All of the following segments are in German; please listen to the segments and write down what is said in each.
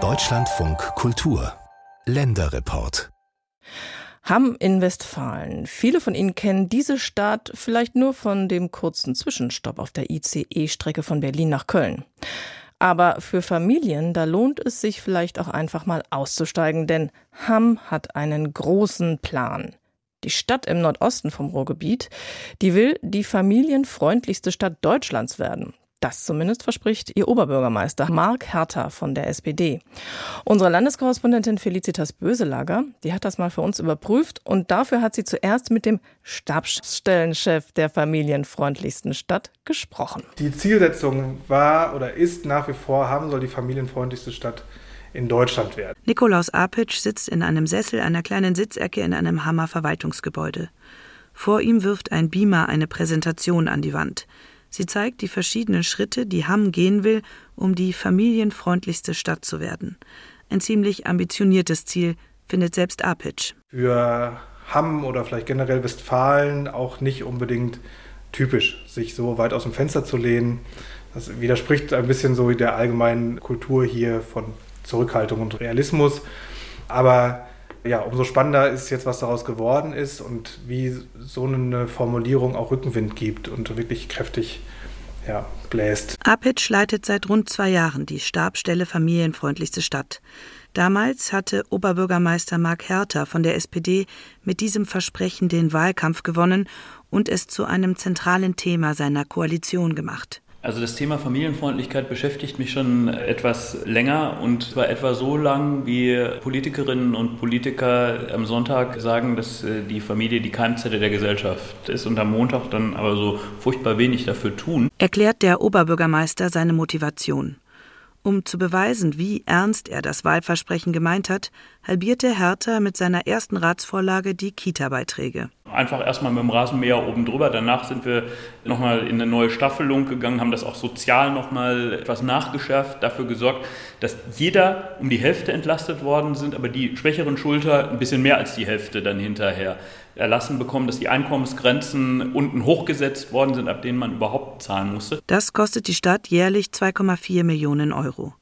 Deutschlandfunk Kultur Länderreport Hamm in Westfalen. Viele von Ihnen kennen diese Stadt vielleicht nur von dem kurzen Zwischenstopp auf der ICE-Strecke von Berlin nach Köln. Aber für Familien, da lohnt es sich vielleicht auch einfach mal auszusteigen, denn Hamm hat einen großen Plan. Die Stadt im Nordosten vom Ruhrgebiet, die will die familienfreundlichste Stadt Deutschlands werden. Das zumindest verspricht ihr Oberbürgermeister Mark Herter von der SPD. Unsere Landeskorrespondentin Felicitas Böselager, die hat das mal für uns überprüft und dafür hat sie zuerst mit dem Stabsstellenchef der familienfreundlichsten Stadt gesprochen. Die Zielsetzung war oder ist nach wie vor, haben soll die familienfreundlichste Stadt in Deutschland werden. Nikolaus Apitsch sitzt in einem Sessel einer kleinen Sitzecke in einem Hammer-Verwaltungsgebäude. Vor ihm wirft ein Beamer eine Präsentation an die Wand. Sie zeigt die verschiedenen Schritte, die Hamm gehen will, um die familienfreundlichste Stadt zu werden. Ein ziemlich ambitioniertes Ziel, findet selbst Apitsch. Für Hamm oder vielleicht generell Westfalen auch nicht unbedingt typisch, sich so weit aus dem Fenster zu lehnen. Das widerspricht ein bisschen so der allgemeinen Kultur hier von Zurückhaltung und Realismus. Aber ja, umso spannender ist jetzt, was daraus geworden ist und wie so eine Formulierung auch Rückenwind gibt und wirklich kräftig ja, bläst. Apitsch leitet seit rund zwei Jahren die Stabstelle Familienfreundlichste Stadt. Damals hatte Oberbürgermeister Mark Herter von der SPD mit diesem Versprechen den Wahlkampf gewonnen und es zu einem zentralen Thema seiner Koalition gemacht. Also das Thema Familienfreundlichkeit beschäftigt mich schon etwas länger und zwar etwa so lang, wie Politikerinnen und Politiker am Sonntag sagen, dass äh, die Familie die Keimzelle der Gesellschaft ist und am Montag dann aber so furchtbar wenig dafür tun. Erklärt der Oberbürgermeister seine Motivation. Um zu beweisen, wie ernst er das Wahlversprechen gemeint hat, halbierte Hertha mit seiner ersten Ratsvorlage die Kita-Beiträge. Einfach erstmal mit dem Rasenmäher oben drüber. Danach sind wir nochmal in eine neue Staffelung gegangen, haben das auch sozial nochmal etwas nachgeschärft, dafür gesorgt, dass jeder um die Hälfte entlastet worden sind, aber die schwächeren Schulter ein bisschen mehr als die Hälfte dann hinterher erlassen bekommen, dass die Einkommensgrenzen unten hochgesetzt worden sind, ab denen man überhaupt zahlen musste. Das kostet die Stadt jährlich 2,4 Millionen Euro.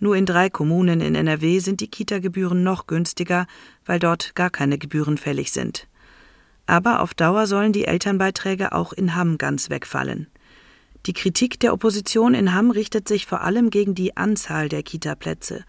Nur in drei Kommunen in NRW sind die Kita-Gebühren noch günstiger, weil dort gar keine Gebühren fällig sind. Aber auf Dauer sollen die Elternbeiträge auch in Hamm ganz wegfallen. Die Kritik der Opposition in Hamm richtet sich vor allem gegen die Anzahl der Kita-Plätze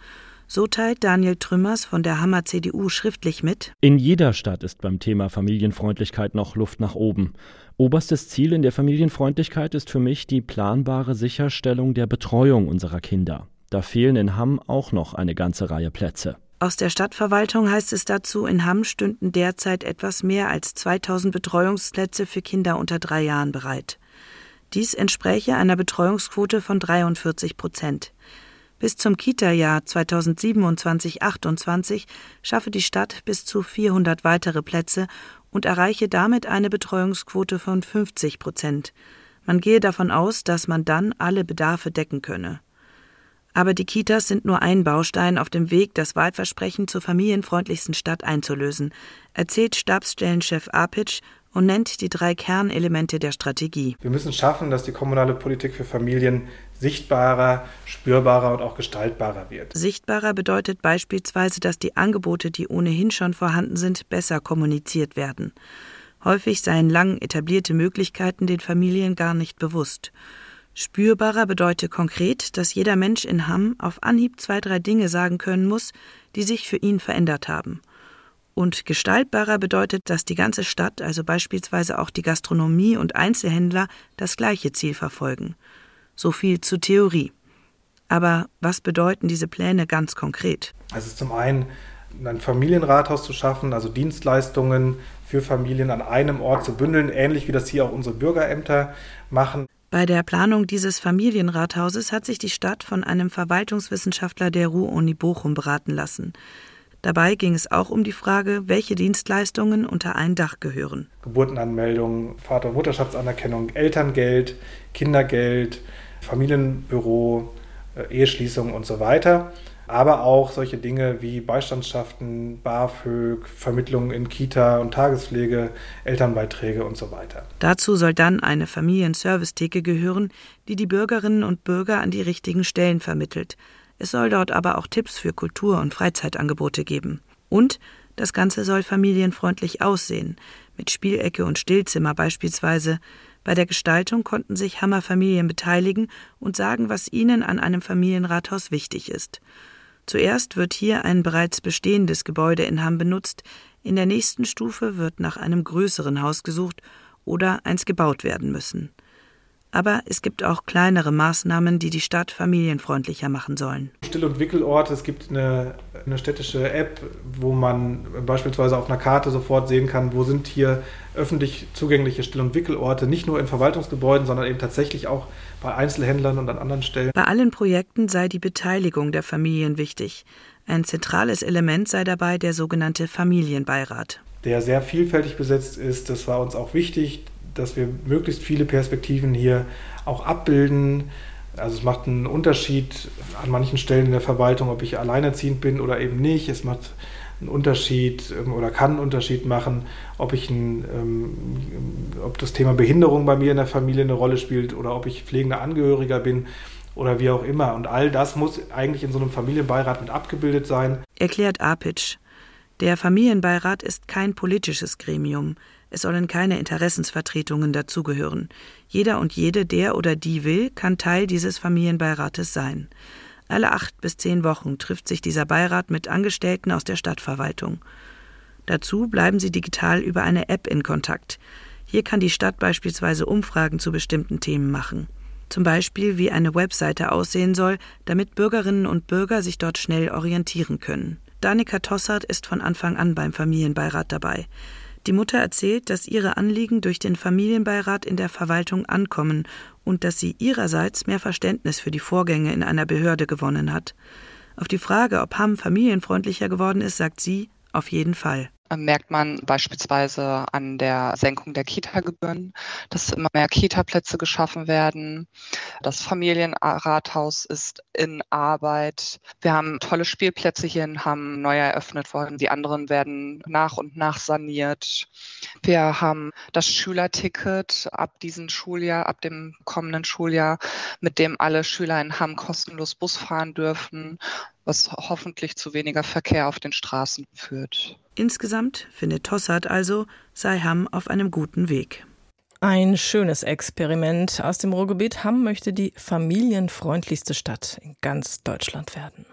so teilt Daniel Trümmers von der Hammer CDU schriftlich mit. In jeder Stadt ist beim Thema Familienfreundlichkeit noch Luft nach oben. Oberstes Ziel in der Familienfreundlichkeit ist für mich die planbare Sicherstellung der Betreuung unserer Kinder. Da fehlen in Hamm auch noch eine ganze Reihe Plätze. Aus der Stadtverwaltung heißt es dazu, in Hamm stünden derzeit etwas mehr als 2000 Betreuungsplätze für Kinder unter drei Jahren bereit. Dies entspräche einer Betreuungsquote von 43 Prozent. Bis zum Kita-Jahr 2027-28 schaffe die Stadt bis zu 400 weitere Plätze und erreiche damit eine Betreuungsquote von 50 Prozent. Man gehe davon aus, dass man dann alle Bedarfe decken könne. Aber die Kitas sind nur ein Baustein auf dem Weg, das Wahlversprechen zur familienfreundlichsten Stadt einzulösen, erzählt Stabsstellenchef Apitsch und nennt die drei Kernelemente der Strategie. Wir müssen schaffen, dass die kommunale Politik für Familien sichtbarer, spürbarer und auch gestaltbarer wird. Sichtbarer bedeutet beispielsweise, dass die Angebote, die ohnehin schon vorhanden sind, besser kommuniziert werden. Häufig seien lang etablierte Möglichkeiten den Familien gar nicht bewusst. Spürbarer bedeutet konkret, dass jeder Mensch in Hamm auf Anhieb zwei, drei Dinge sagen können muss, die sich für ihn verändert haben. Und gestaltbarer bedeutet, dass die ganze Stadt, also beispielsweise auch die Gastronomie und Einzelhändler, das gleiche Ziel verfolgen. So viel zur Theorie. Aber was bedeuten diese Pläne ganz konkret? Also zum einen ein Familienrathaus zu schaffen, also Dienstleistungen für Familien an einem Ort zu bündeln, ähnlich wie das hier auch unsere Bürgerämter machen. Bei der Planung dieses Familienrathauses hat sich die Stadt von einem Verwaltungswissenschaftler der Ruhr-Uni Bochum beraten lassen. Dabei ging es auch um die Frage, welche Dienstleistungen unter ein Dach gehören. Geburtenanmeldung, Vater- und Mutterschaftsanerkennung, Elterngeld, Kindergeld, Familienbüro, äh, Eheschließung und so weiter. Aber auch solche Dinge wie Beistandschaften, BAföG, Vermittlung in Kita und Tagespflege, Elternbeiträge und so weiter. Dazu soll dann eine Familienservice-Theke gehören, die die Bürgerinnen und Bürger an die richtigen Stellen vermittelt. Es soll dort aber auch Tipps für Kultur- und Freizeitangebote geben. Und das Ganze soll familienfreundlich aussehen, mit Spielecke und Stillzimmer beispielsweise. Bei der Gestaltung konnten sich Hammerfamilien beteiligen und sagen, was ihnen an einem Familienrathaus wichtig ist. Zuerst wird hier ein bereits bestehendes Gebäude in Hamm benutzt, in der nächsten Stufe wird nach einem größeren Haus gesucht oder eins gebaut werden müssen. Aber es gibt auch kleinere Maßnahmen, die die Stadt familienfreundlicher machen sollen. Still- und Wickelorte, es gibt eine, eine, städtische App, wo man beispielsweise auf einer Karte sofort sehen kann, wo sind hier öffentlich zugängliche Still- und Wickelorte, nicht nur in Verwaltungsgebäuden, sondern eben tatsächlich auch bei Einzelhändlern und an anderen Stellen. Bei allen Projekten sei die Beteiligung der Familien wichtig. Ein zentrales Element sei dabei der sogenannte Familienbeirat. Der sehr vielfältig besetzt ist, das war uns auch wichtig dass wir möglichst viele Perspektiven hier auch abbilden. Also es macht einen Unterschied an manchen Stellen in der Verwaltung, ob ich alleinerziehend bin oder eben nicht. Es macht einen Unterschied ähm, oder kann einen Unterschied machen, ob ich ein, ähm, ob das Thema Behinderung bei mir in der Familie eine Rolle spielt oder ob ich pflegender Angehöriger bin oder wie auch immer. Und all das muss eigentlich in so einem Familienbeirat mit abgebildet sein. Erklärt Apitsch. Der Familienbeirat ist kein politisches Gremium. Es sollen keine Interessensvertretungen dazugehören. Jeder und jede, der oder die will, kann Teil dieses Familienbeirates sein. Alle acht bis zehn Wochen trifft sich dieser Beirat mit Angestellten aus der Stadtverwaltung. Dazu bleiben sie digital über eine App in Kontakt. Hier kann die Stadt beispielsweise Umfragen zu bestimmten Themen machen. Zum Beispiel, wie eine Webseite aussehen soll, damit Bürgerinnen und Bürger sich dort schnell orientieren können. Danica Tossart ist von Anfang an beim Familienbeirat dabei. Die Mutter erzählt, dass ihre Anliegen durch den Familienbeirat in der Verwaltung ankommen und dass sie ihrerseits mehr Verständnis für die Vorgänge in einer Behörde gewonnen hat. Auf die Frage, ob Hamm familienfreundlicher geworden ist, sagt sie auf jeden Fall merkt man beispielsweise an der Senkung der Kita-Gebühren, dass immer mehr Kita-Plätze geschaffen werden. Das Familienrathaus ist in Arbeit. Wir haben tolle Spielplätze hier in Hamm neu eröffnet worden. Die anderen werden nach und nach saniert. Wir haben das Schülerticket ab diesem Schuljahr, ab dem kommenden Schuljahr, mit dem alle Schüler in Hamm kostenlos Bus fahren dürfen was hoffentlich zu weniger Verkehr auf den Straßen führt. Insgesamt findet Tossart also, sei Hamm auf einem guten Weg. Ein schönes Experiment aus dem Ruhrgebiet. Hamm möchte die familienfreundlichste Stadt in ganz Deutschland werden.